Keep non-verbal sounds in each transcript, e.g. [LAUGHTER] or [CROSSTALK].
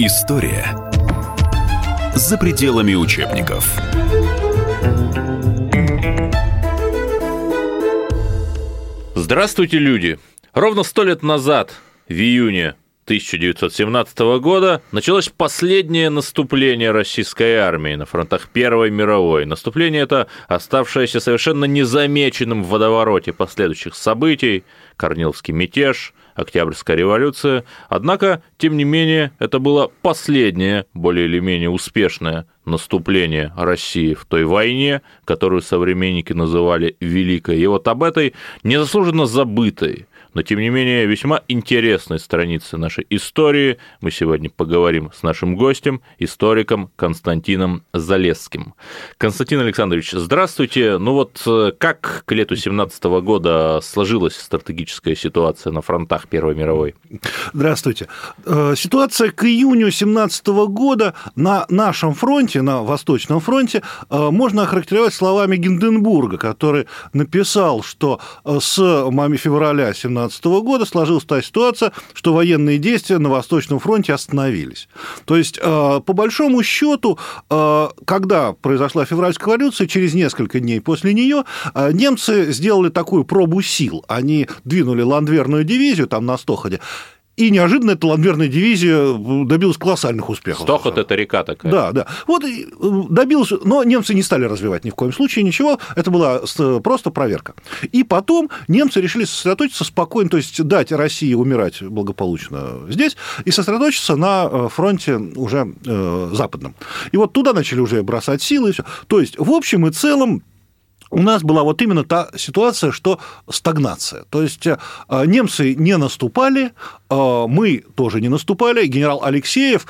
История за пределами учебников. Здравствуйте, люди! Ровно сто лет назад, в июне 1917 года началось последнее наступление российской армии на фронтах Первой мировой. Наступление это, оставшееся совершенно незамеченным в водовороте последующих событий, Корниловский мятеж, Октябрьская революция. Однако, тем не менее, это было последнее, более или менее успешное наступление России в той войне, которую современники называли Великой. И вот об этой незаслуженно забытой, но тем не менее весьма интересной странице нашей истории мы сегодня поговорим с нашим гостем, историком Константином Залесским. Константин Александрович, здравствуйте. Ну вот э, как к лету 17 года сложилась стратегическая ситуация на фронтах Первой мировой? Здравствуйте. Э, ситуация к июню 17 года на нашем фронте, на Восточном фронте, э, можно охарактеризовать словами Гинденбурга, который написал, что с февраля 17 2017 года сложилась та ситуация, что военные действия на Восточном фронте остановились. То есть, э, по большому счету, э, когда произошла февральская революция, через несколько дней после нее э, немцы сделали такую пробу сил. Они двинули ландверную дивизию там на Стоходе, и неожиданно эта ландверная дивизия добилась колоссальных успехов. Стохот – это река такая. Да, да. Вот добилась, но немцы не стали развивать ни в коем случае ничего, это была просто проверка. И потом немцы решили сосредоточиться спокойно, то есть дать России умирать благополучно здесь и сосредоточиться на э, фронте уже э, западном. И вот туда начали уже бросать силы и все. То есть, в общем и целом, у нас была вот именно та ситуация, что стагнация. То есть э, немцы не наступали, э, мы тоже не наступали. Генерал Алексеев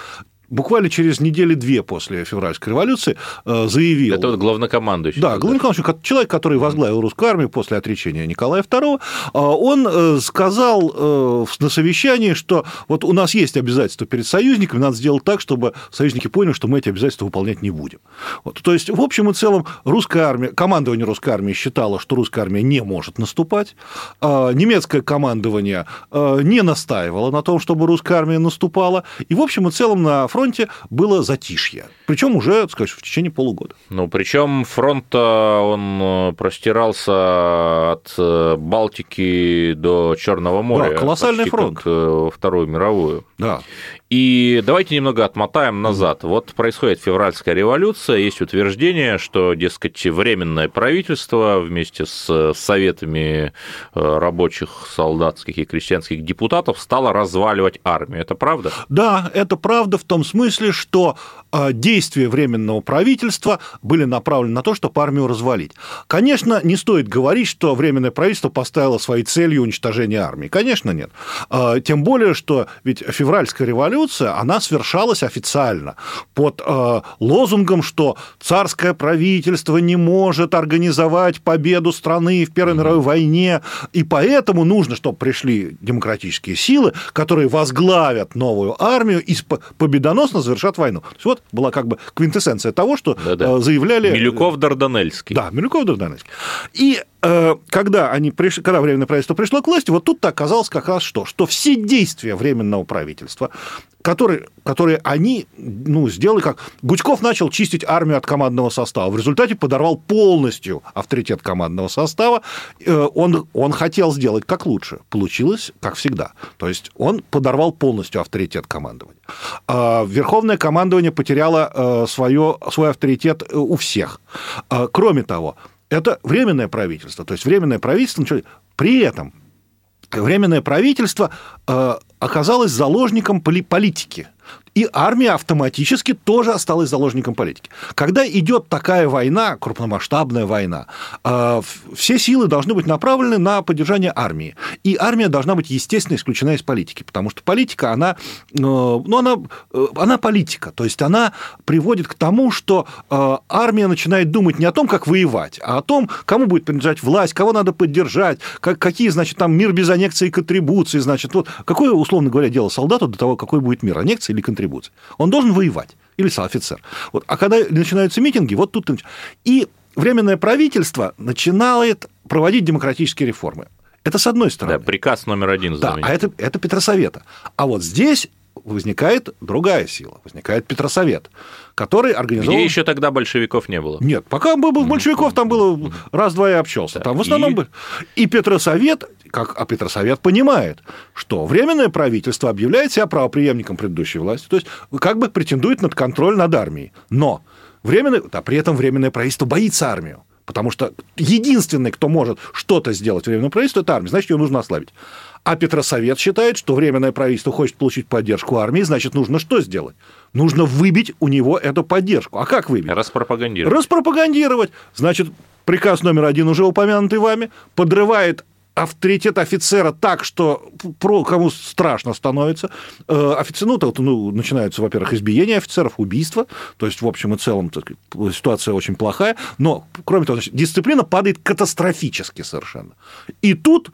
буквально через недели две после февральской революции э, заявил... Это вот главнокомандующий. Да, главнокомандующий, человек, который возглавил русскую армию после отречения Николая II, э, он э, сказал на совещании, что вот у нас есть обязательства перед союзниками, надо сделать так, чтобы союзники поняли, что мы эти обязательства выполнять не будем. Вот, то есть, в общем и целом, русская армия, командование русской армии считало, что русская армия не может наступать, немецкое командование не настаивало на том, чтобы русская армия наступала, и, в общем и целом, на фронте было затишье. Причем уже, так сказать, в течение полугода. Ну, причем фронт он э, простирался от э, Балтики до Черного моря. Да, колоссальный фронт. Э, Вторую мировую. Да. И давайте немного отмотаем назад. Вот происходит февральская революция, есть утверждение, что, дескать, временное правительство вместе с советами рабочих, солдатских и крестьянских депутатов стало разваливать армию. Это правда? Да, это правда в том смысле, что действия Временного правительства были направлены на то, чтобы армию развалить. Конечно, не стоит говорить, что Временное правительство поставило своей целью уничтожение армии. Конечно, нет. А, тем более, что ведь февральская революция, она совершалась официально под а, лозунгом, что царское правительство не может организовать победу страны в Первой мировой войне, и поэтому нужно, чтобы пришли демократические силы, которые возглавят новую армию и победоносно завершат войну. То есть вот была как бы квинтэссенция того, что Да-да. заявляли... Милюков-Дарданельский. Да, Милюков-Дарданельский. И Э, когда, они пришли, когда Временное правительство пришло к власти, вот тут оказалось как раз что? Что все действия Временного правительства, которые, которые они ну, сделали как... Гучков начал чистить армию от командного состава. В результате подорвал полностью авторитет командного состава. Э, он, он хотел сделать как лучше. Получилось как всегда. То есть он подорвал полностью авторитет командования. А Верховное командование потеряло э, свое, свой авторитет у всех. Кроме того, это временное правительство. То есть временное правительство при этом временное правительство э, оказалось заложником политики и армия автоматически тоже осталась заложником политики. Когда идет такая война, крупномасштабная война, а, все силы должны быть направлены на поддержание армии. И армия должна быть, естественно, исключена из политики, потому что политика, она, э, ну, она, э, она политика, то есть она приводит к тому, что э, армия начинает думать не о том, как воевать, а о том, кому будет принадлежать власть, кого надо поддержать, как, какие, значит, там мир без аннексии и контрибуции, значит, вот какое, условно говоря, дело солдату до того, какой будет мир, аннексия или контрибуция контрибуции. Он должен воевать. Или офицер. Вот. А когда начинаются митинги, вот тут... И Временное правительство начинает проводить демократические реформы. Это с одной стороны. Да, приказ номер один. Да, а это, это Петросовета. А вот здесь возникает другая сила, возникает Петросовет, который организовал... Где еще тогда большевиков не было? Нет, пока был большевиков, там было раз-два и общался. Там в основном... И... и Петросовет, как, а Петросовет понимает, что Временное правительство объявляет себя правоприемником предыдущей власти, то есть как бы претендует над контроль над армией. Но Временное, а при этом Временное правительство боится армию. Потому что единственный, кто может что-то сделать Временное правительство, это армия. Значит, ее нужно ослабить. А Петросовет считает, что Временное правительство хочет получить поддержку армии, значит, нужно что сделать? Нужно выбить у него эту поддержку. А как выбить? Распропагандировать. Распропагандировать. Значит, приказ номер один, уже упомянутый вами, подрывает авторитет офицера так, что про кому страшно становится. Э, офицер, ну, тут, ну, начинаются, во-первых, избиения офицеров, убийства, то есть, в общем и целом, так, ситуация очень плохая, но, кроме того, значит, дисциплина падает катастрофически совершенно. И тут,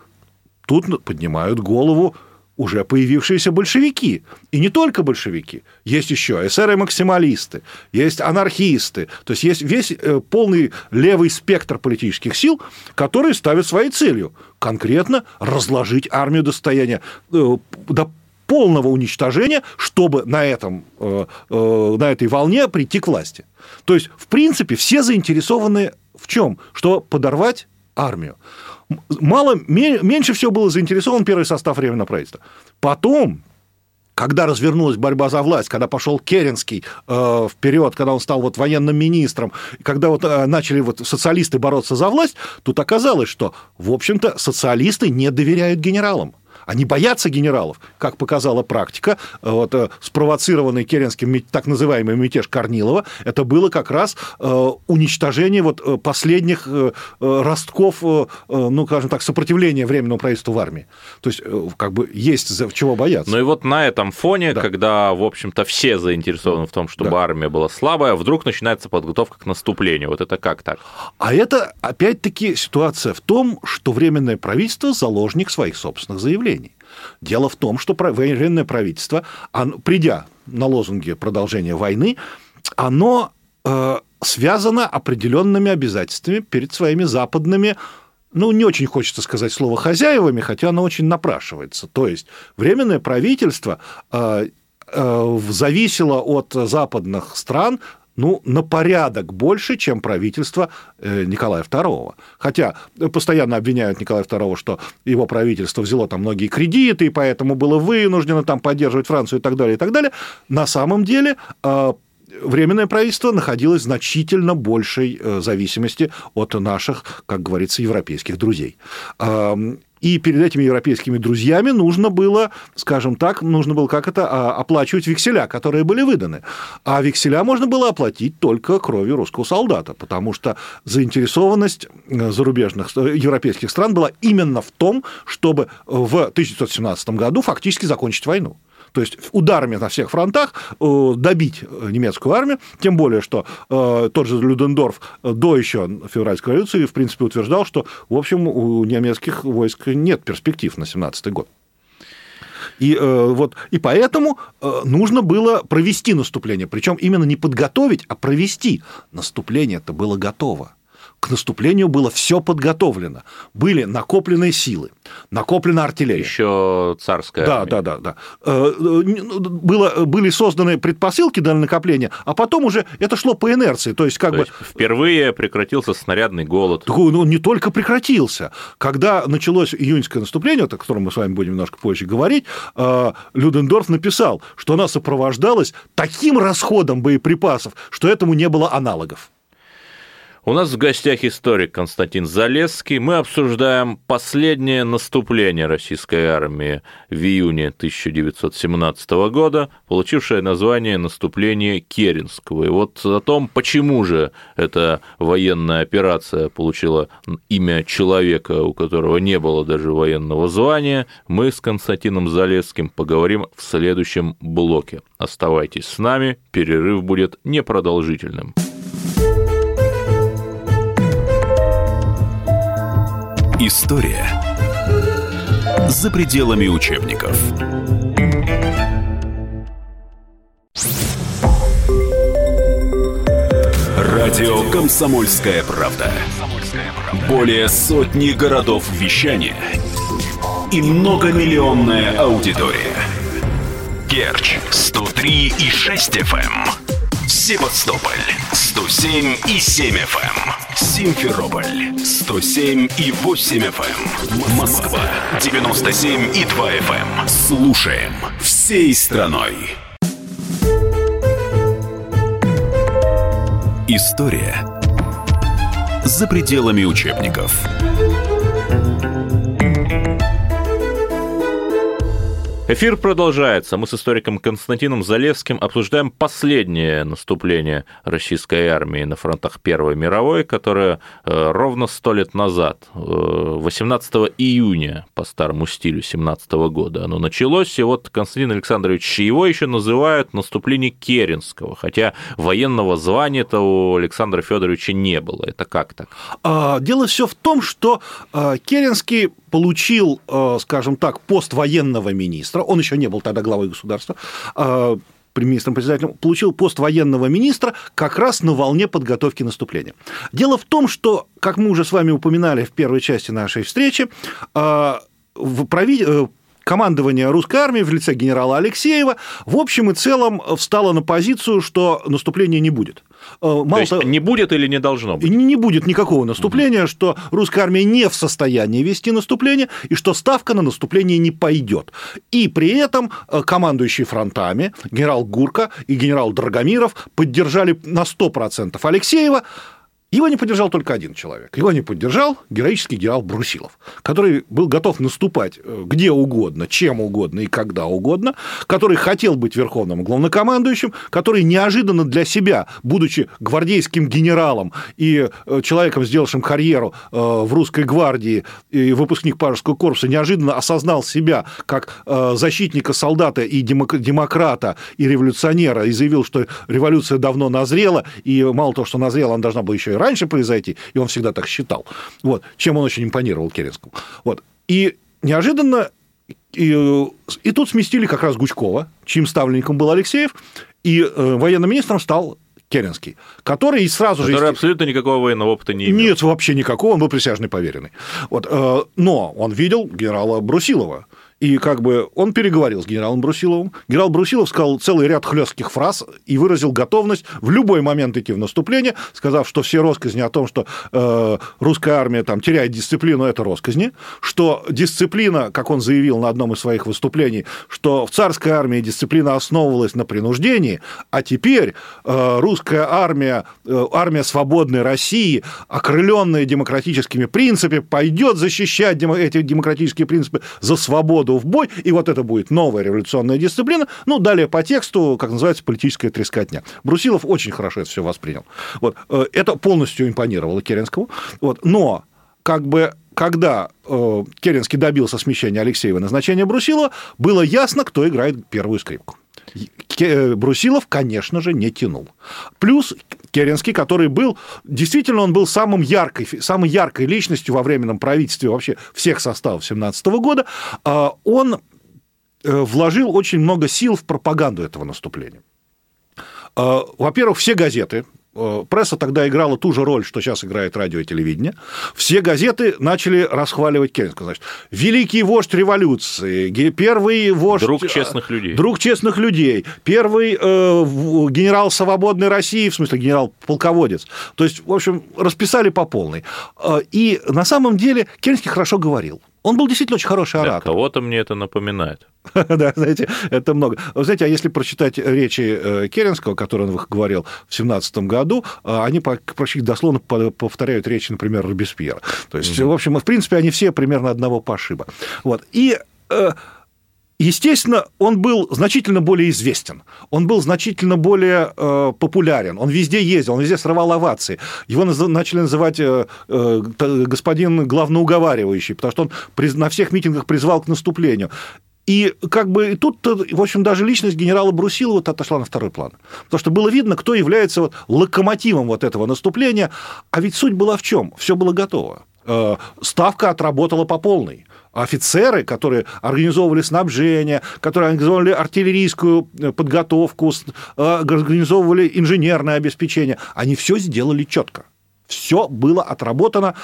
тут поднимают голову уже появившиеся большевики. И не только большевики. Есть еще эсеры-максималисты, есть анархисты. То есть есть весь э, полный левый спектр политических сил, которые ставят своей целью конкретно разложить армию достояния э, до полного уничтожения, чтобы на, этом, э, на этой волне прийти к власти. То есть, в принципе, все заинтересованы в чем? Что подорвать армию мало, меньше всего был заинтересован первый состав Временного правительства. Потом, когда развернулась борьба за власть, когда пошел Керенский э, вперед, когда он стал вот военным министром, когда вот э, начали вот социалисты бороться за власть, тут оказалось, что, в общем-то, социалисты не доверяют генералам. Они боятся генералов, как показала практика. Вот, э, спровоцированный Керенским так называемый мятеж Корнилова, это было как раз э, уничтожение вот э, последних ростков, ну, скажем так, сопротивления Временному правительству в армии. То есть, как бы, есть чего бояться. Ну и вот на этом фоне, да. когда, в общем-то, все заинтересованы в том, чтобы да. армия была слабая, вдруг начинается подготовка к наступлению. Вот это как так? А это, опять-таки, ситуация в том, что Временное правительство – заложник своих собственных заявлений. Дело в том, что военное правительство, придя на лозунги продолжения войны, оно э, связано определенными обязательствами перед своими западными ну, не очень хочется сказать слово хозяевами, хотя оно очень напрашивается. То есть временное правительство э, э, зависело от западных стран ну, на порядок больше, чем правительство э, Николая II. Хотя постоянно обвиняют Николая II, что его правительство взяло там многие кредиты, и поэтому было вынуждено там поддерживать Францию и так далее, и так далее. На самом деле э, Временное правительство находилось в значительно большей э, зависимости от наших, как говорится, европейских друзей. И перед этими европейскими друзьями нужно было, скажем так, нужно было как это, а, оплачивать векселя, которые были выданы. А векселя можно было оплатить только кровью русского солдата, потому что заинтересованность э, зарубежных, э, европейских стран была именно в том, чтобы в 1917 году фактически закончить войну то есть ударами на всех фронтах э, добить немецкую армию, тем более, что э, тот же Людендорф до еще февральской революции, в принципе, утверждал, что, в общем, у немецких войск нет перспектив на 17 год. И, э, вот, и поэтому э, нужно было провести наступление. Причем именно не подготовить, а провести. Наступление это было готово к наступлению было все подготовлено. Были накопленные силы, накоплена артиллерия. Еще царская да, армия. Да, да, да. Э, ну, было, были созданы предпосылки для накопления, а потом уже это шло по инерции. То есть, как То бы... Есть впервые прекратился снарядный голод. Ну, не только прекратился. Когда началось июньское наступление, о котором мы с вами будем немножко позже говорить, э, Людендорф написал, что оно сопровождалось таким расходом боеприпасов, что этому не было аналогов. У нас в гостях историк Константин Залесский. Мы обсуждаем последнее наступление российской армии в июне 1917 года, получившее название «Наступление Керенского». И вот о том, почему же эта военная операция получила имя человека, у которого не было даже военного звания, мы с Константином Залесским поговорим в следующем блоке. Оставайтесь с нами, перерыв будет непродолжительным. История за пределами учебников. Радио Комсомольская правда". Более сотни городов вещания и многомиллионная аудитория. Керчь 103 и 6 FM. Севастополь 107 и 7 FM. Симферополь 107 и 8 FM. Москва 97 и 2 FM. Слушаем всей страной. История за пределами учебников. Эфир продолжается. Мы с историком Константином Залевским обсуждаем последнее наступление российской армии на фронтах Первой мировой, которое э, ровно сто лет назад, 18 э, июня по старому стилю 17 года оно началось. И вот Константин Александрович его еще называют наступление Керенского, хотя военного звания-то у Александра Федоровича не было. Это как так? А, дело все в том, что э, Керенский получил, скажем так, пост военного министра, он еще не был тогда главой государства, э, министром-председателем, получил пост военного министра как раз на волне подготовки наступления. Дело в том, что, как мы уже с вами упоминали в первой части нашей встречи, э, в прави командование русской армии в лице генерала Алексеева в общем и целом встало на позицию, что наступления не будет. Мало То есть того, не будет или не должно быть? Не будет никакого наступления, угу. что русская армия не в состоянии вести наступление, и что ставка на наступление не пойдет. И при этом э, командующие фронтами генерал Гурка и генерал Драгомиров поддержали на 100% Алексеева, его не поддержал только один человек. Его не поддержал героический генерал Брусилов, который был готов наступать э, где угодно, чем угодно и когда угодно, который хотел быть верховным главнокомандующим, который неожиданно для себя, будучи гвардейским генералом и э, человеком, сделавшим карьеру э, в русской гвардии и выпускник Пажеского корпуса, неожиданно осознал себя как защитника солдата и демократа и революционера и заявил, что революция давно назрела, и мало того, что назрела, она должна была еще и раньше произойти, и он всегда так считал. Вот, чем он очень импонировал Керенскому. Вот. И неожиданно и, и тут сместили как раз Гучкова, чьим ставленником был Алексеев, и э, военным министром стал Керенский, который сразу который же... Который абсолютно никакого военного опыта не имел. Нет, вообще никакого, он был присяжный поверенный. Вот, э, но он видел генерала Брусилова, и как бы он переговорил с генералом Брусиловым. Генерал Брусилов сказал целый ряд хлестких фраз и выразил готовность в любой момент идти в наступление, сказав, что все россказни о том, что э, русская армия там теряет дисциплину, это россказни, что дисциплина, как он заявил на одном из своих выступлений, что в царской армии дисциплина основывалась на принуждении, а теперь э, русская армия, э, армия свободной России, окрыленная демократическими принципами, пойдет защищать эти демократические принципы за свободу в бой, и вот это будет новая революционная дисциплина. Ну, далее по тексту, как называется, политическая трескотня. Брусилов очень хорошо это все воспринял. Вот. Э, это полностью импонировало Керенскому. Вот. Но как бы когда э, Керенский добился смещения Алексеева назначения Брусилова, было ясно, кто играет первую скрипку. Э, Брусилов, конечно же, не тянул. Плюс Керенский, который был, действительно, он был самым яркой, самой яркой личностью во временном правительстве вообще всех составов 17 года, а он э, вложил очень много сил в пропаганду этого наступления. А, во-первых, все газеты, пресса тогда играла ту же роль, что сейчас играет радио и телевидение. Все газеты начали расхваливать Керенского. Значит, великий вождь революции, первый вождь... Друг честных людей. Друг честных людей, первый э, генерал свободной России, в смысле генерал-полководец. То есть, в общем, расписали по полной. Э, и на самом деле Керенский хорошо говорил. Он был действительно очень хороший оратор. Да, кого-то мне это напоминает. [LAUGHS] да, знаете, это много. Знаете, а если прочитать речи э, Керенского, которые он говорил в 17 году, э, они почти дословно повторяют речи, например, Робеспьера. То есть, mm-hmm. в общем, в принципе, они все примерно одного пошиба. Вот. И э, Естественно, он был значительно более известен, он был значительно более э, популярен, он везде ездил, он везде срывал овации. Его начали называть э, э, господин главноуговаривающий, потому что он на всех митингах призвал к наступлению. И как бы тут, в общем, даже личность генерала Брусилова отошла на второй план. Потому что было видно, кто является вот локомотивом вот этого наступления. А ведь суть была в чем? Все было готово. Э, ставка отработала по полной офицеры, которые организовывали снабжение, которые организовывали артиллерийскую э, подготовку, э, организовывали инженерное обеспечение, они все сделали четко. Все было отработано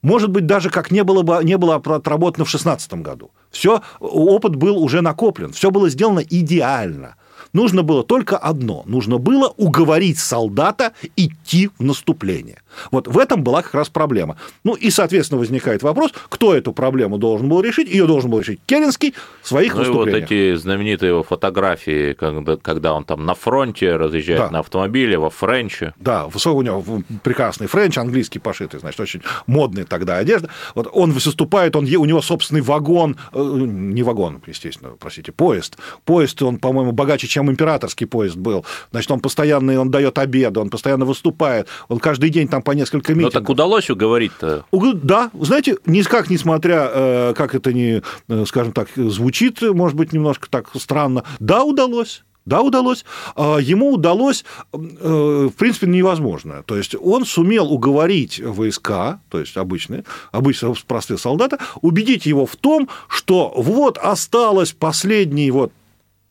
может быть, даже как не было, бы, не было отработано в 2016 году. Все, опыт был уже накоплен, все было сделано идеально. Нужно было только одно. Нужно было уговорить солдата идти в наступление. Вот в этом была как раз проблема. Ну и, соответственно, возникает вопрос, кто эту проблему должен был решить. Ее должен был решить Керенский в своих ну выступлениях. Ну вот эти знаменитые его фотографии, когда, когда он там на фронте разъезжает да. на автомобиле, во Френче. Да, у него прекрасный Френч, английский пошитый, значит, очень модная тогда одежда. Вот он выступает, он, у него собственный вагон, э, не вагон, естественно, простите, поезд. Поезд, он, по-моему, богаче, чем императорский поезд был. Значит, он постоянно, он дает обеды, он постоянно выступает, он каждый день там по несколько митингов. Но так удалось уговорить-то? Да, знаете, никак несмотря, э, как это не, э, скажем так, звучит, может быть, немножко так странно, да, удалось. Да, удалось. А, ему удалось, э, в принципе, невозможно. То есть он сумел уговорить войска, то есть обычные, обычные простые солдаты, убедить его в том, что вот осталось последний вот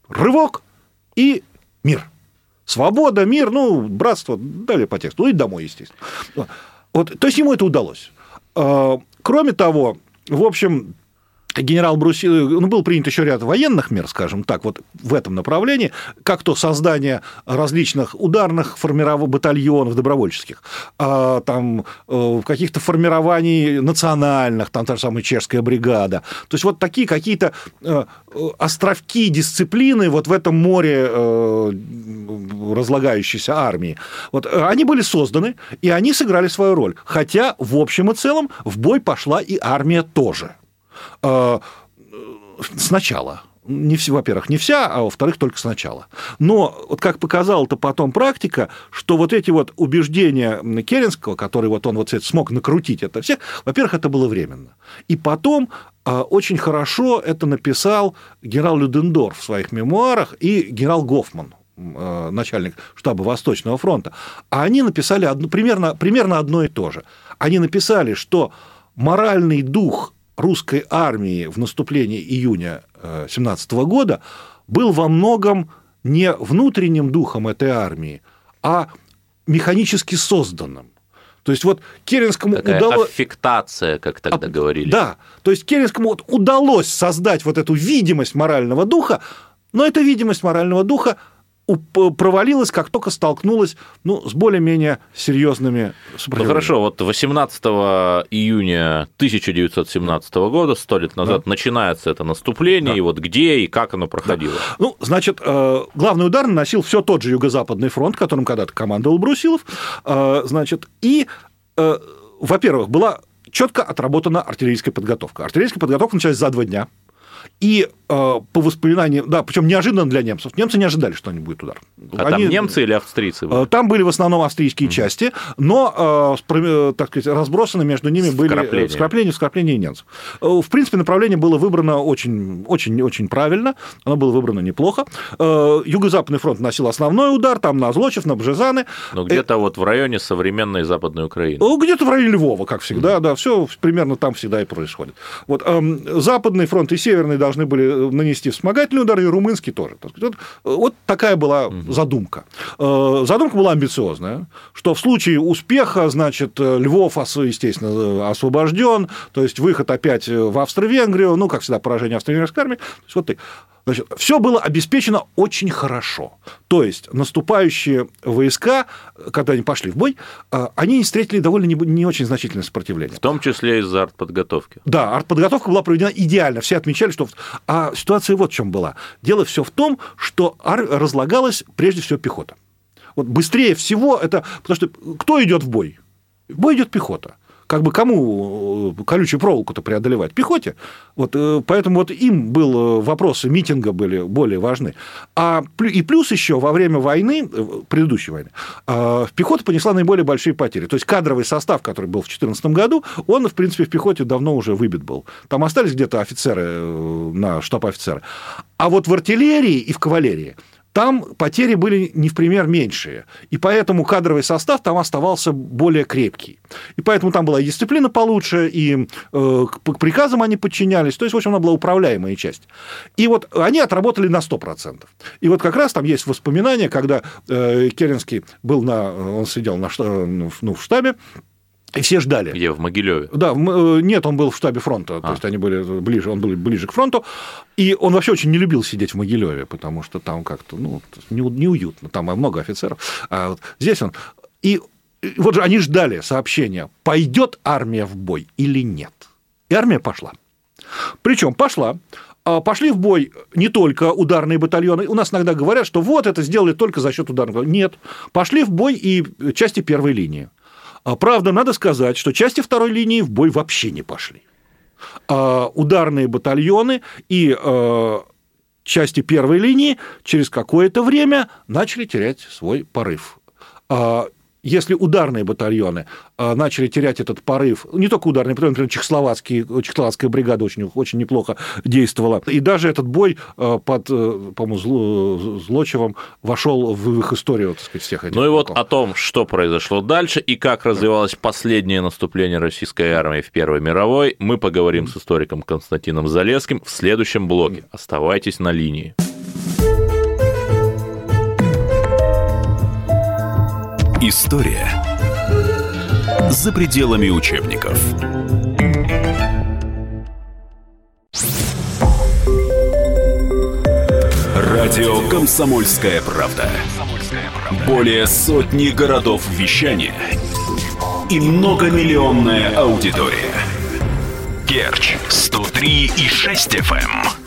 рывок и мир. Свобода, мир, ну, братство, далее по тексту, ну и домой, естественно. Вот, то есть ему это удалось. А, кроме того, в общем, генерал Брусилов, ну, был принят еще ряд военных мер, скажем так, вот в этом направлении, как то создание различных ударных формиров... батальонов добровольческих, а, там э, каких-то формирований национальных, там та же самая чешская бригада. То есть вот такие какие-то э, островки дисциплины вот в этом море э, разлагающейся армии. Вот они были созданы, и они сыграли свою роль. Хотя, в общем и целом, в бой пошла и армия тоже. А, сначала. Не все, во-первых, не вся, а во-вторых, только сначала. Но вот как показала-то потом практика, что вот эти вот убеждения Керенского, который вот он вот смог накрутить это всех, во-первых, это было временно. И потом а, очень хорошо это написал генерал Людендорф в своих мемуарах и генерал Гофман, а, начальник штаба Восточного фронта. А они написали одно, примерно, примерно одно и то же. Они написали, что моральный дух русской армии в наступлении июня 17 э, года был во многом не внутренним духом этой армии, а механически созданным. То есть вот Керенскому удалось... Аффектация, как тогда а, говорили. Да, то есть Керенскому вот удалось создать вот эту видимость морального духа, но эта видимость морального духа провалилась, как только столкнулась ну, с более-менее серьезными Ну хорошо, вот 18 июня 1917 года, сто лет назад, да. начинается это наступление, да. и вот где и как оно проходило? Да. Ну, значит, э, главный удар наносил все тот же Юго-Западный фронт, которым когда-то командовал Брусилов, э, значит, и, э, во-первых, была четко отработана артиллерийская подготовка. Артиллерийская подготовка началась за два дня. И э, по воспоминаниям, да, причем неожиданно для немцев. Немцы не ожидали, что они будет удар. А они, там немцы или австрийцы? Были? Э, там были в основном австрийские mm-hmm. части, но, э, так сказать, разбросаны между ними были вкрапления, вкрапления немцев. В принципе, направление было выбрано очень, очень, очень правильно, оно было выбрано неплохо. Юго-Западный фронт носил основной удар, там на Злочев, на Бжезаны. Ну, где-то вот в районе современной Западной Украины. Где-то в районе Львова, как всегда, mm-hmm. да, все примерно там всегда и происходит. Вот, эм, Западный фронт и Северный должны были нанести вспомогательный удар, и румынский тоже. Вот такая была задумка. Э, задумка была амбициозная, что в случае успеха, значит, Львов, естественно, освобожден, то есть выход опять в Австро-Венгрию, ну, как всегда, поражение австро-венгерской армии. То есть вот ты. Значит, все было обеспечено очень хорошо. То есть наступающие войска, когда они пошли в бой, э, они встретили довольно не, не очень значительное сопротивление. В том числе из-за артподготовки. Да, артподготовка была проведена идеально. Все отмечали, что... А ситуация вот в чем была. Дело все в том, что разлагалась прежде всего пехота. Вот быстрее всего это... Потому что кто идет в бой? В бой идет пехота как бы кому э, колючую проволоку-то преодолевать? Пехоте. Вот, э, поэтому вот им был э, вопросы митинга были более важны. А, и плюс еще во время войны, предыдущей войны, пехота понесла наиболее большие потери. То есть кадровый состав, который был в 2014 году, он, в принципе, в пехоте давно уже выбит был. Там остались где-то офицеры на штаб-офицеры. А вот в артиллерии и в кавалерии там потери были не в пример меньшие. И поэтому кадровый состав там оставался более крепкий. И поэтому там была и дисциплина получше, и э, к приказам они подчинялись. То есть, в общем, она была управляемая часть. И вот они отработали на 100%. И вот как раз там есть воспоминания, когда э, Керенский был на... Он сидел на, ну, в штабе, И все ждали. Где, в Могилеве? Да, э, нет, он был в штабе фронта, то а. есть они были ближе, он был ближе к фронту, и он вообще очень не любил сидеть в Могилеве, потому что там как-то, ну, неуютно, там много офицеров. А вот здесь он... И вот же они ждали сообщения, пойдет армия в бой или нет. И армия пошла. Причем пошла, а пошли в бой не только ударные батальоны. У нас иногда говорят, что вот это сделали только за счет ударных. Нет, пошли в бой и части первой линии. А правда, надо сказать, что части второй линии в бой вообще не пошли. А ударные батальоны и а, части первой линии через какое-то время начали терять свой порыв если ударные батальоны а, начали терять этот порыв, не только ударные батальоны, например, чехословацкие, чехословацкая бригада очень, очень неплохо действовала, и даже этот бой а, под, э, по-моему, Злочевым вошел в их историю, так сказать, всех этих. Ну и вот о том, что произошло дальше и как развивалось последнее наступление российской армии в Первой мировой, мы поговорим с историком Константином Залеским в следующем блоке. Оставайтесь на линии. История за пределами учебников. Радио Комсомольская правда". Более сотни городов вещания и многомиллионная аудитория. Керч 103 и 6 FM.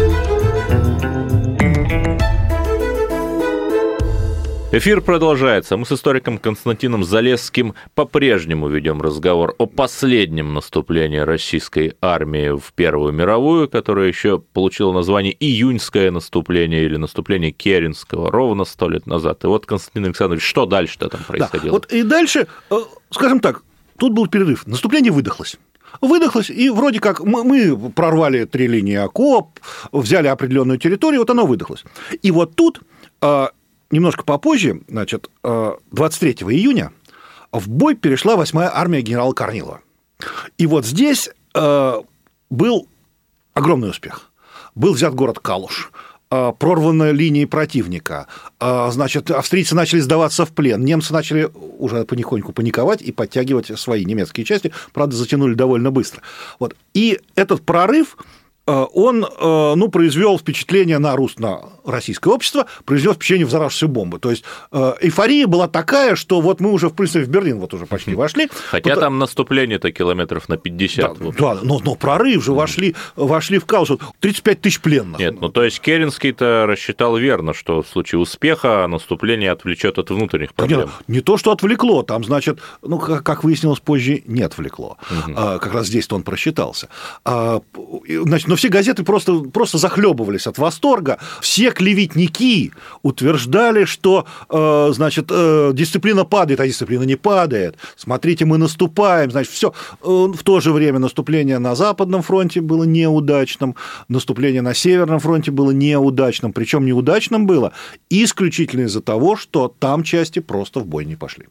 Эфир продолжается. Мы с историком Константином Залесским по-прежнему ведем разговор о последнем наступлении российской армии в Первую мировую, которое еще получило название «Июньское наступление» или «Наступление Керенского» ровно сто лет назад. И вот, Константин Александрович, что дальше-то там происходило? Да, вот и дальше, э, скажем так, тут был перерыв. Наступление выдохлось выдохлось, и вроде как мы, мы прорвали три линии окоп, взяли определенную территорию, вот оно выдохлось. И вот тут э, немножко попозже, значит, 23 э, июня в бой перешла 8-я армия генерала Корнилова. И вот здесь э, был огромный успех. Был взят город Калуш, э, прорваны линии противника, значит, австрийцы начали сдаваться в плен, немцы начали уже потихоньку паниковать и подтягивать свои немецкие части, правда, затянули довольно быстро. Вот. И этот прорыв он э, ну, произвел впечатление на русско-российское общество, произвел впечатление взорвавшейся бомбы. То есть э, эйфория была такая, что вот мы уже, в принципе, в Берлин вот уже почти вошли. Хотя Потому... там наступление-то километров на 50. Да, да но, но прорыв же вошли, вошли в хаос. 35 тысяч пленных. Нет, ну то есть Керенский-то рассчитал верно, что в случае успеха наступление отвлечет от внутренних проблем. Нет, не то, что отвлекло, там, значит, ну, как выяснилось позже, не отвлекло. Угу. Как раз здесь-то он просчитался. А, значит, но все газеты просто, просто захлебывались от восторга. Все клеветники утверждали, что э, значит, э, дисциплина падает, а дисциплина не падает. Смотрите, мы наступаем. Значит, все. Э, в то же время наступление на Западном фронте было неудачным, наступление на Северном фронте было неудачным. Причем неудачным было исключительно из-за того, что там части просто в бой не пошли.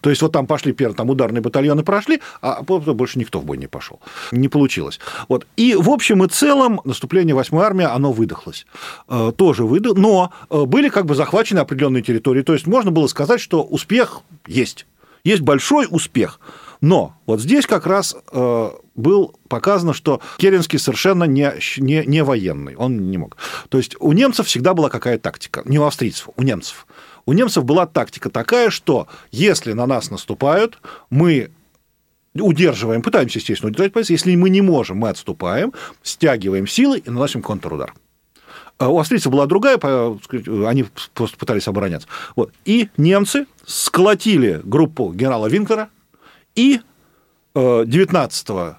То есть вот там пошли первые там ударные батальоны прошли, а больше никто в бой не пошел. Не получилось. Вот. И в общем и целом наступление 8-й армии, оно выдохлось. Э, тоже выдох, но э, были как бы захвачены определенные территории. То есть можно было сказать, что успех есть. Есть большой успех. Но вот здесь как раз э, был показано, что Керенский совершенно не, не, не военный, он не мог. То есть у немцев всегда была какая тактика, не у австрийцев, у немцев у немцев была тактика такая, что если на нас наступают, мы удерживаем, пытаемся, естественно, удержать позицию. Если мы не можем, мы отступаем, стягиваем силы и наносим контрудар. А у австрийцев была другая, они просто пытались обороняться. Вот. И немцы сколотили группу генерала Винклера, и 19 э,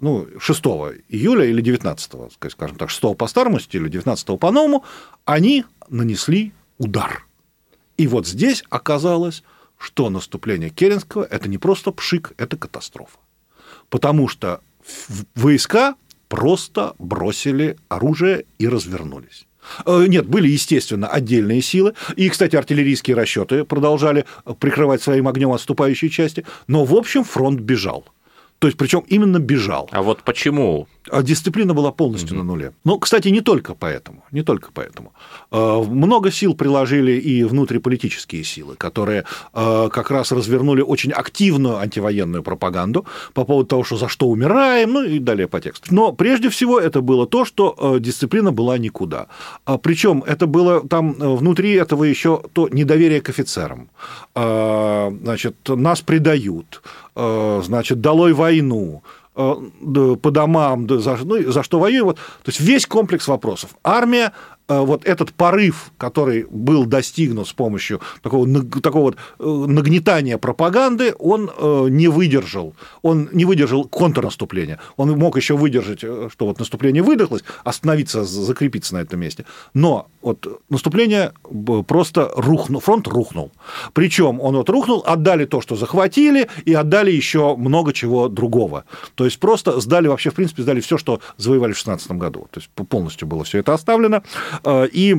ну, 6 июля или 19, скажем так, 6 по старому стилю, 19 по новому, они нанесли удар. И вот здесь оказалось, что наступление Керенского – это не просто пшик, это катастрофа. Потому что войска просто бросили оружие и развернулись. Э, нет, были, естественно, отдельные силы. И, кстати, артиллерийские расчеты продолжали прикрывать своим огнем отступающие части. Но, в общем, фронт бежал. То есть, причем именно бежал. А вот почему? А дисциплина была полностью mm-hmm. на нуле. Ну, кстати, не только поэтому. Не только поэтому. А, много сил приложили и внутриполитические силы, которые а, как раз развернули очень активную антивоенную пропаганду по поводу того, что за что умираем, ну и далее по тексту. Но прежде всего это было то, что дисциплина была никуда. Причем это было там внутри этого еще то недоверие к офицерам. Значит, нас предают, значит, долой войну, э, по домам, за, ну, за что воюем. Вот, то есть весь комплекс вопросов. Армия Э, вот этот порыв, который был достигнут с помощью такого, такого вот э, нагнетания пропаганды, он э, не выдержал. Он не выдержал контрнаступления. Он мог еще выдержать, что вот наступление выдохлось, остановиться, закрепиться на этом месте. Но вот наступление просто рухнул, фронт рухнул. Причем он вот рухнул, отдали то, что захватили, и отдали еще много чего другого. То есть просто сдали вообще, в принципе, сдали все, что завоевали в 2016 году. То есть полностью было все это оставлено. Э, и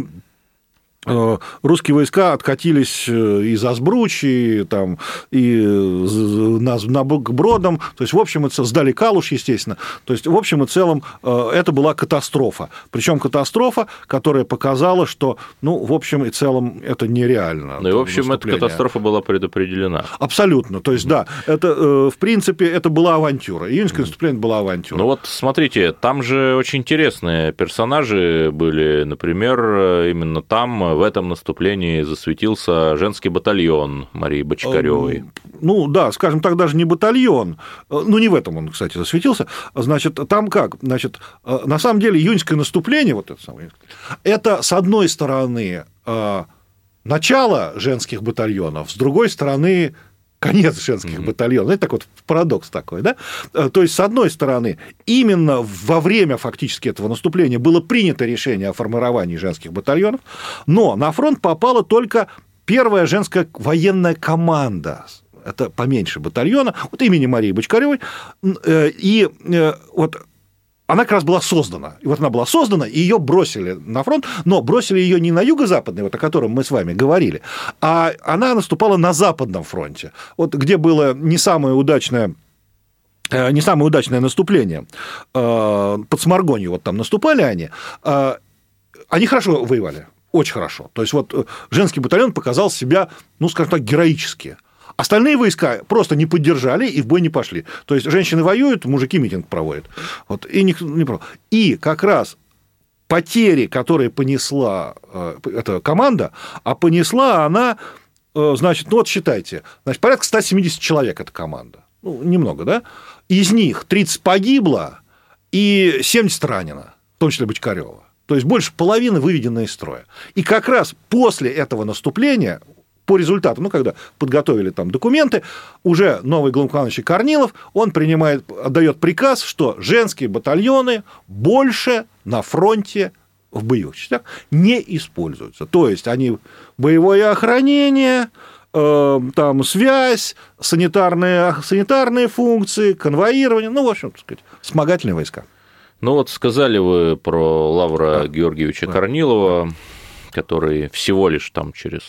русские войска откатились э, из Азбручи там, и на, на Бродом, то есть, в общем, это сдали Калуш, естественно, то есть, в общем и целом, э, это была катастрофа, причем катастрофа, которая показала, что, ну, в общем и целом, это нереально. Ну, и, в общем, эта катастрофа была предопределена. Абсолютно, то есть, да, это, в принципе, это была авантюра, июньское наступление была авантюра. Ну, вот, смотрите, там же очень интересные персонажи были, например, именно там в этом наступлении засветился женский батальон Марии Бочкаревой. Ну да, скажем так, даже не батальон. Ну не в этом он, кстати, засветился. Значит, там как? Значит, на самом деле июньское наступление, вот это самое, это с одной стороны начало женских батальонов, с другой стороны конец женских mm-hmm. батальонов. Это так вот парадокс такой, да? Э, то есть, с одной стороны, именно во время фактически этого наступления было принято решение о формировании женских батальонов, но на фронт попала только первая женская военная команда это поменьше батальона, вот имени Марии Бочкаревой, э, и э, вот она как раз была создана. И вот она была создана, и ее бросили на фронт, но бросили ее не на юго-западный, вот о котором мы с вами говорили, а она наступала на западном фронте, вот где было не самое удачное э, не самое удачное наступление. Э, под Сморгонью вот там наступали они. Э, они хорошо воевали, очень хорошо. То есть вот женский батальон показал себя, ну, скажем так, героически. Остальные войска просто не поддержали и в бой не пошли. То есть женщины воюют, мужики митинг проводят. Вот, и, не, не и как раз потери, которые понесла э, эта команда, а понесла она, э, значит, ну вот считайте, значит, порядка 170 человек эта команда. Ну, немного, да? Из них 30 погибло и 70 ранено, в том числе Бочкарева. То есть больше половины выведено из строя. И как раз после этого наступления по результату, ну, когда подготовили там документы, уже новый главнокомандующий Корнилов, он принимает, отдает приказ, что женские батальоны больше на фронте в боевых частях не используются. То есть они боевое охранение, э, там связь, санитарные, санитарные функции, конвоирование, ну, в общем, так сказать, вспомогательные войска. Ну вот сказали вы про Лавра да. Георгиевича да. Корнилова, который всего лишь там через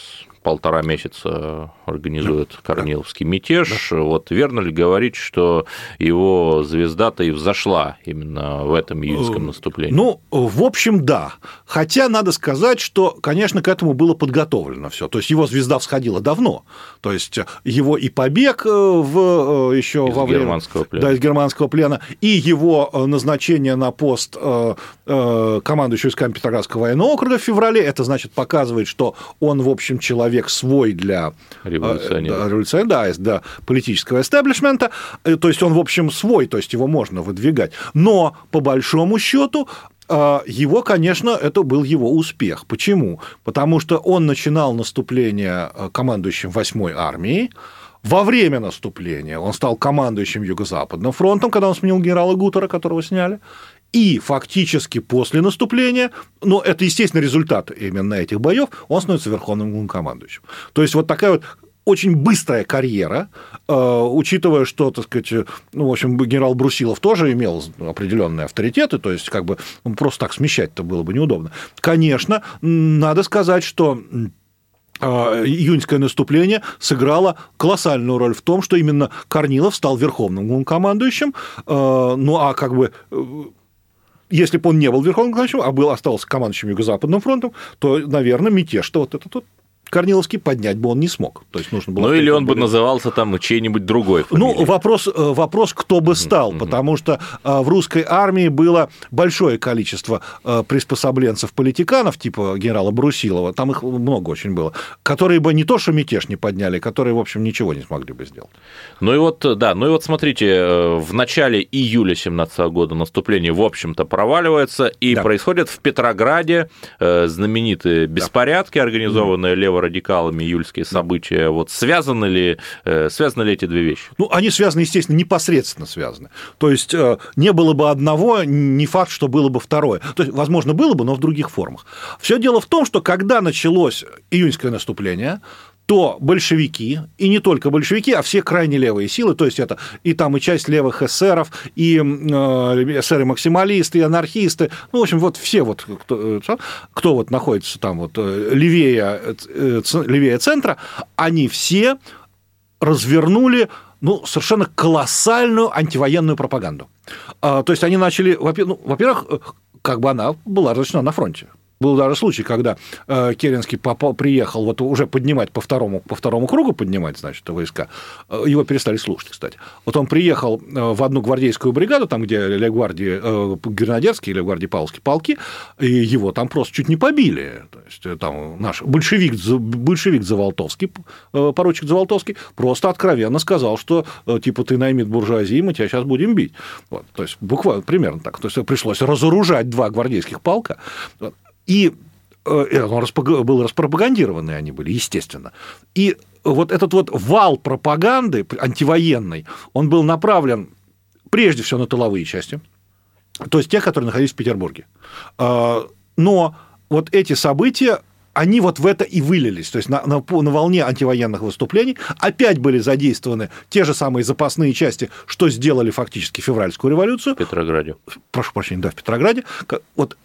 полтора месяца организует Корниловский мятеж. Вот верно ли говорить, что его звезда-то и взошла именно в этом июньском э, наступлении? Ну, в общем, да. Хотя надо сказать, что, конечно, к этому было подготовлено все. То есть его звезда всходила давно. То есть его и побег э, в, э, еще во время германского плена. Да, из германского плена, и его назначение на пост командующего войсками Петроградского военного округа в феврале, это значит показывает, что он, в общем, человек свой для революционера, революционера да, да, политического эстаблишмента, э, то есть он, в общем, свой, то есть его можно выдвигать. Но, по большому счету, э, его, конечно, это был его успех. Почему? Потому что он начинал наступление э, командующим 8-й армией, во время наступления он стал командующим Юго-Западным фронтом, когда он сменил генерала Гутера, которого сняли, и фактически после наступления, ну, это, естественно, результат именно этих боев, он становится верховным главнокомандующим. То есть вот такая вот очень быстрая карьера, э, учитывая, что, так сказать, ну, в общем, генерал Брусилов тоже имел определенные авторитеты, то есть, как бы, ну, просто так смещать-то было бы неудобно. Конечно, надо сказать, что а, июньское наступление сыграло колоссальную роль в том, что именно Корнилов стал верховным командующим, а, ну а как бы э, если бы он не был верховным командующим, а был, остался командующим Юго-Западным фронтом, то, наверное, мятеж-то вот этот вот Корниловский поднять бы он не смог. То есть нужно было ну или он бы назывался там чьей-нибудь другой фамилией. Ну, вопрос, э, вопрос, кто бы стал, mm-hmm. потому что э, в русской армии было большое количество э, приспособленцев-политиканов, типа генерала Брусилова, там их много очень было, которые бы не то что мятеж не подняли, которые, в общем, ничего не смогли бы сделать. Ну и вот, да, ну и вот смотрите, в начале июля 17 года наступление, в общем-то, проваливается, и да. происходит в Петрограде знаменитые беспорядки, организованные да. левой радикалами июльские события, вот связаны ли, э, связаны ли эти две вещи? Ну, они связаны, естественно, непосредственно связаны. То есть э, не было бы одного, не факт, что было бы второе. То есть, возможно, было бы, но в других формах. Все дело в том, что когда началось июньское наступление, то большевики, и не только большевики, а все крайне левые силы, то есть это и там и часть левых эсеров, и э, эсеры-максималисты, и анархисты, ну, в общем, вот все вот, кто, э, кто вот находится там вот э, левее, левее центра, они все развернули ну, совершенно колоссальную антивоенную пропаганду. А, то есть они начали, ну, во-первых, как бы она была разрешена на фронте. Был даже случай, когда э, Керенский попал, приехал вот уже поднимать по второму, по второму кругу, поднимать, значит, войска. Э, его перестали слушать, кстати. Вот он приехал э, в одну гвардейскую бригаду, там, где Легвардии, э, гренадерские или гвардии Павловские полки, и его там просто чуть не побили. То есть, там наш большевик, большевик Заволтовский, поручик Заволтовский, просто откровенно сказал, что, типа, ты наймит буржуазии, мы тебя сейчас будем бить. Вот, то есть, буквально, примерно так. То есть, пришлось разоружать два гвардейских полка. И э, он был распропагандированные они были, естественно. И вот этот вот вал пропаганды антивоенной, он был направлен прежде всего на тыловые части, то есть те, которые находились в Петербурге. А, но вот эти события, они вот в это и вылились. То есть на, на, на волне антивоенных выступлений опять были задействованы те же самые запасные части, что сделали фактически февральскую революцию. В Петрограде. Прошу прощения, да, в Петрограде. Вот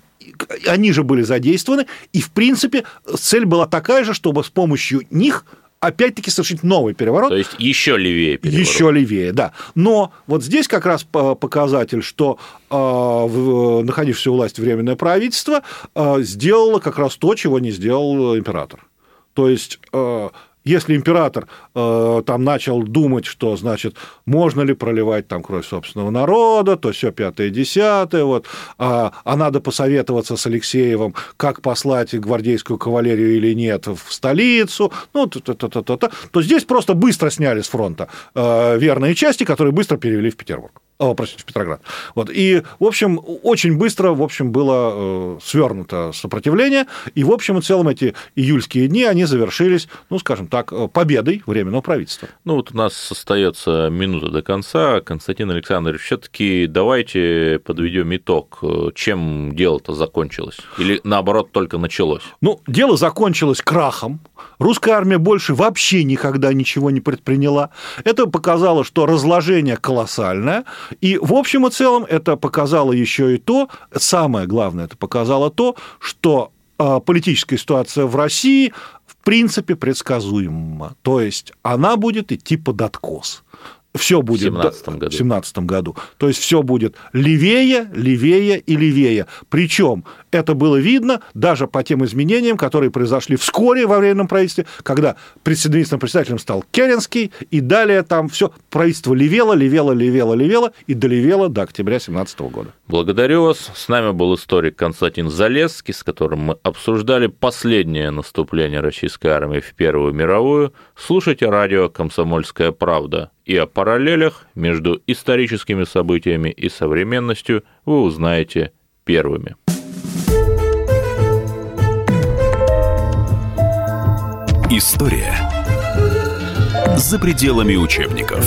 они же были задействованы, и, в принципе, цель была такая же, чтобы с помощью них опять-таки совершить новый переворот. То есть еще левее переворот. Еще левее, да. Но вот здесь как раз показатель, что э, находившееся у власти временное правительство э, сделало как раз то, чего не сделал император. То есть э, если император э, там начал думать, что, значит, можно ли проливать там кровь собственного народа, то все пятое, десятое, вот, а, а надо посоветоваться с Алексеевым, как послать гвардейскую кавалерию или нет в столицу, ну, то, здесь просто быстро сняли с фронта э, верные части, которые быстро перевели в Петербург о, простите, Петроград. Вот. И, в общем, очень быстро, в общем, было э, свернуто сопротивление, и, в общем и целом, эти июльские дни, они завершились, ну, скажем так, э, победой Временного правительства. Ну, вот у нас остается минута до конца. Константин Александрович, все таки давайте подведем итог. Чем дело-то закончилось? Или, наоборот, только началось? Ну, дело закончилось крахом. Русская армия больше вообще никогда ничего не предприняла. Это показало, что разложение колоссальное, и в общем и целом это показало еще и то, самое главное, это показало то, что а, политическая ситуация в России в принципе предсказуема. То есть она будет идти под откос все будет в 17 году. В 17 году. То есть все будет левее, левее и левее. Причем это было видно даже по тем изменениям, которые произошли вскоре во временном правительстве, когда председательным председателем стал Керенский, и далее там все правительство левело, левело, левело, левело и долевело до октября 17 года. Благодарю вас. С нами был историк Константин Залесский, с которым мы обсуждали последнее наступление российской армии в Первую мировую. Слушайте радио «Комсомольская правда» и о параллелях между историческими событиями и современностью вы узнаете первыми. История за пределами учебников.